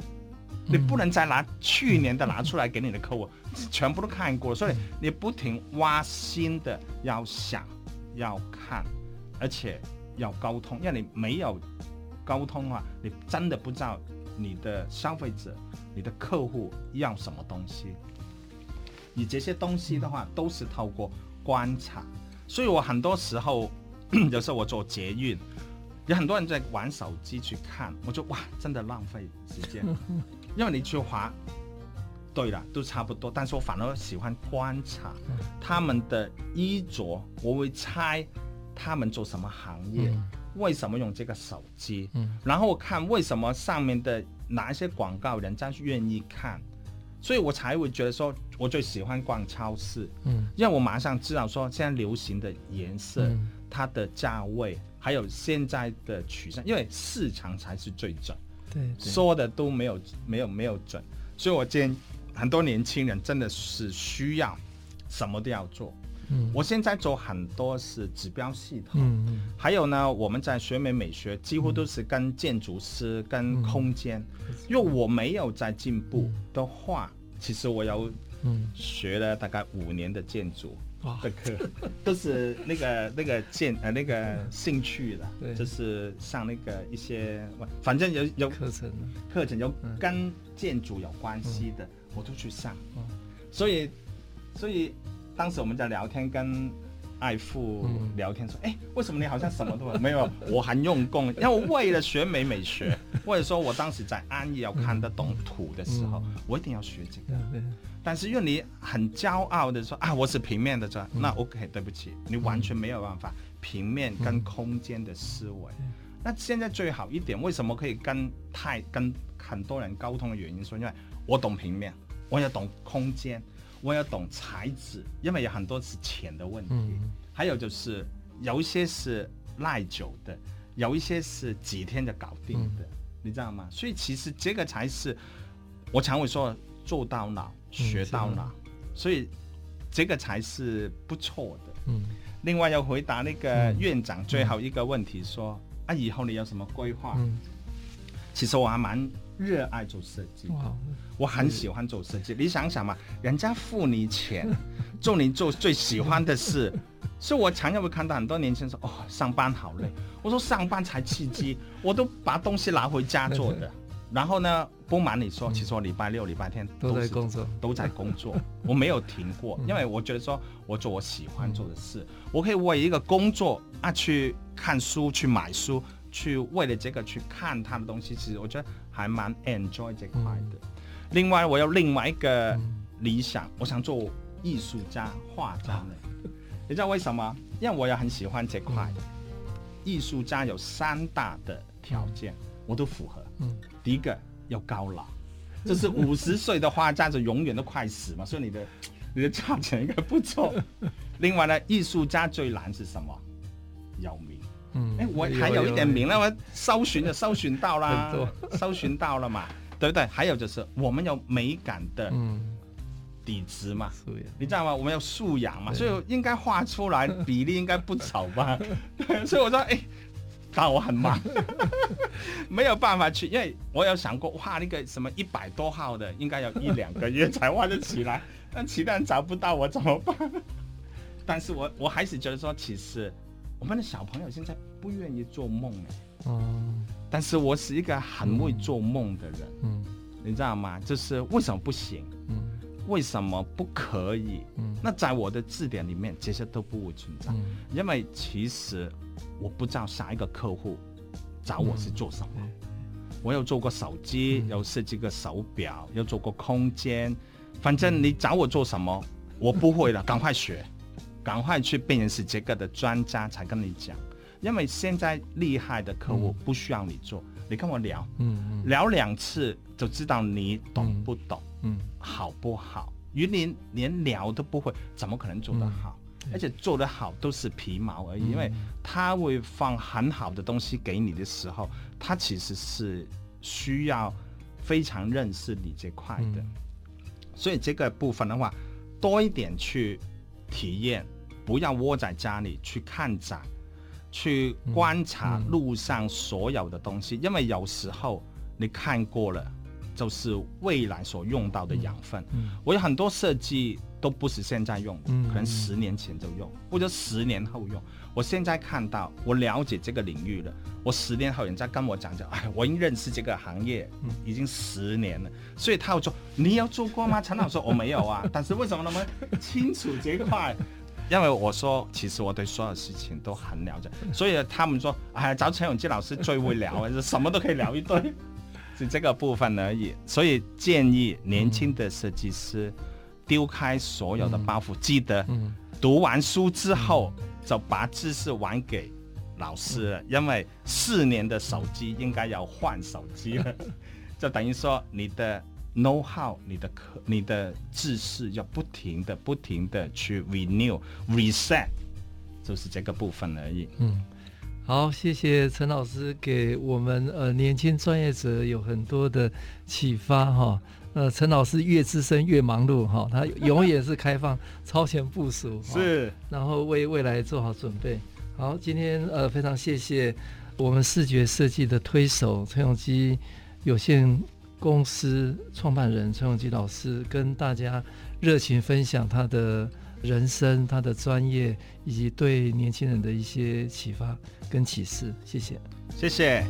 你不能再拿去年的拿出来给你的客户，嗯、全部都看过，所以你不停挖新的，要想，要看，而且要沟通，因为你没有。沟通的话，你真的不知道你的消费者、你的客户要什么东西。你这些东西的话，都是透过观察。所以我很多时候，有时候我做捷运，有很多人在玩手机去看，我就哇，真的浪费时间。因为你去滑，对了，都差不多，但是我反而喜欢观察他们的衣着，我会猜他们做什么行业。为什么用这个手机？嗯，然后我看为什么上面的哪一些广告人家愿意看，所以我才会觉得说，我最喜欢逛超市，嗯，因为我马上知道说现在流行的颜色、嗯、它的价位，还有现在的取向，因为市场才是最准，对，说的都没有没有没有准，所以我建议很多年轻人真的是需要什么都要做。嗯，我现在做很多是指标系统，还有呢，我们在学美美学几乎都是跟建筑师、跟空间，因为我没有在进步的话，其实我有嗯。学了大概五年的建筑的课，都是那个那个建呃那个兴趣的，对，就是上那个一些，反正有有课程课程有跟建筑有关系的，我都去上，所以所以。当时我们在聊天，跟爱富聊天说：“哎、嗯，为什么你好像什么都没有？我很用功，因为我为了学美美学，或者说我当时在安逸要看得懂土的时候，嗯、我一定要学这个。嗯、但是因为你很骄傲的说啊，我是平面的这，嗯、那 OK，对不起，你完全没有办法平面跟空间的思维。嗯、那现在最好一点，为什么可以跟太跟很多人沟通的原因说，因为我懂平面，我也懂空间。”我要懂材质，因为有很多是钱的问题，嗯、还有就是有一些是耐久的，有一些是几天就搞定的，嗯、你知道吗？所以其实这个才是我常会说做到老学到老，嗯、所以这个才是不错的。嗯，另外要回答那个院长最后一个问题说，啊以后你有什么规划？嗯、其实我还蛮热爱做设计。哇。我很喜欢做设计，你想想嘛，人家付你钱，做你做最喜欢的事，所以我常常会看到很多年轻人说：“哦，上班好累。”我说：“上班才刺激，我都把东西拿回家做的。”然后呢，不瞒你说，其实我礼拜六、礼拜天都在工作，都在工作，我没有停过，因为我觉得说我做我喜欢做的事，我可以为一个工作啊去看书、去买书、去为了这个去看他的东西，其实我觉得还蛮 enjoy 这块的。另外，我有另外一个理想，嗯、我想做艺术家、画家你知道为什么？因为我也很喜欢这块。嗯、艺术家有三大的条件，嗯、我都符合。嗯、第一个要高老，就是五十 岁的画家就永远都快死嘛，所以你的你的价钱应该不错。另外呢，艺术家最难是什么？有名。嗯，哎，我还有一点名了，我搜寻就搜寻到啦，搜寻到了嘛。对不对？还有就是我们有美感的底子嘛，嗯、你知道吗？我们有素养嘛，所以应该画出来比例应该不丑吧？所以我说，哎，但我很忙，没有办法去，因为我有想过画那个什么一百多号的，应该有一两个月才画得起来，但其他人找不到我怎么办？但是我我还是觉得说，其实我们的小朋友现在不愿意做梦哎。嗯，但是我是一个很会做梦的人，嗯，你知道吗？就是为什么不行？嗯，为什么不可以？嗯，那在我的字典里面，这些都不会存在，嗯，因为其实我不知道下一个客户找我是做什么，嗯，我有做过手机，有设计个手表，有做过空间。反正你找我做什么，我不会了，赶快学，赶快去辨认是这个的专家才跟你讲。因为现在厉害的客户不需要你做，嗯、你跟我聊，嗯嗯、聊两次就知道你懂不懂，嗯，好不好？云林连聊都不会，怎么可能做得好？嗯、而且做得好都是皮毛而已，嗯、因为他会放很好的东西给你的时候，他其实是需要非常认识你这块的。嗯所以这个部分的话，多一点去体验，不要窝在家里去看展，去观察路上所有的东西，嗯嗯、因为有时候你看过了，就是未来所用到的养分。我有很多设计都不是现在用可能十年前就用，或者十年后用。我现在看到，我了解这个领域了。我十年后人家跟我讲讲，哎，我已经认识这个行业已经十年了。所以他会说：“你有做过吗？”陈老师说：“我没有啊。”但是为什么那么清楚这块？因为我说，其实我对所有事情都很了解。所以他们说：“哎，找陈永基老师最会聊，什么都可以聊一堆。”是这个部分而已。所以建议年轻的设计师丢开所有的包袱，记得读完书之后。就把知识还给老师了，因为四年的手机应该要换手机了，就等于说你的 know how，你的课，你的知识要不停的、不停的去 renew、reset，就是这个部分而已。嗯，好，谢谢陈老师给我们呃年轻专业者有很多的启发哈。呃，陈老师越资深越忙碌哈，他永远是开放超前部署，是，然后为未来做好准备。好，今天呃非常谢谢我们视觉设计的推手陈永基有限公司创办人陈永基老师，跟大家热情分享他的人生、他的专业以及对年轻人的一些启发跟启示。谢谢，谢谢。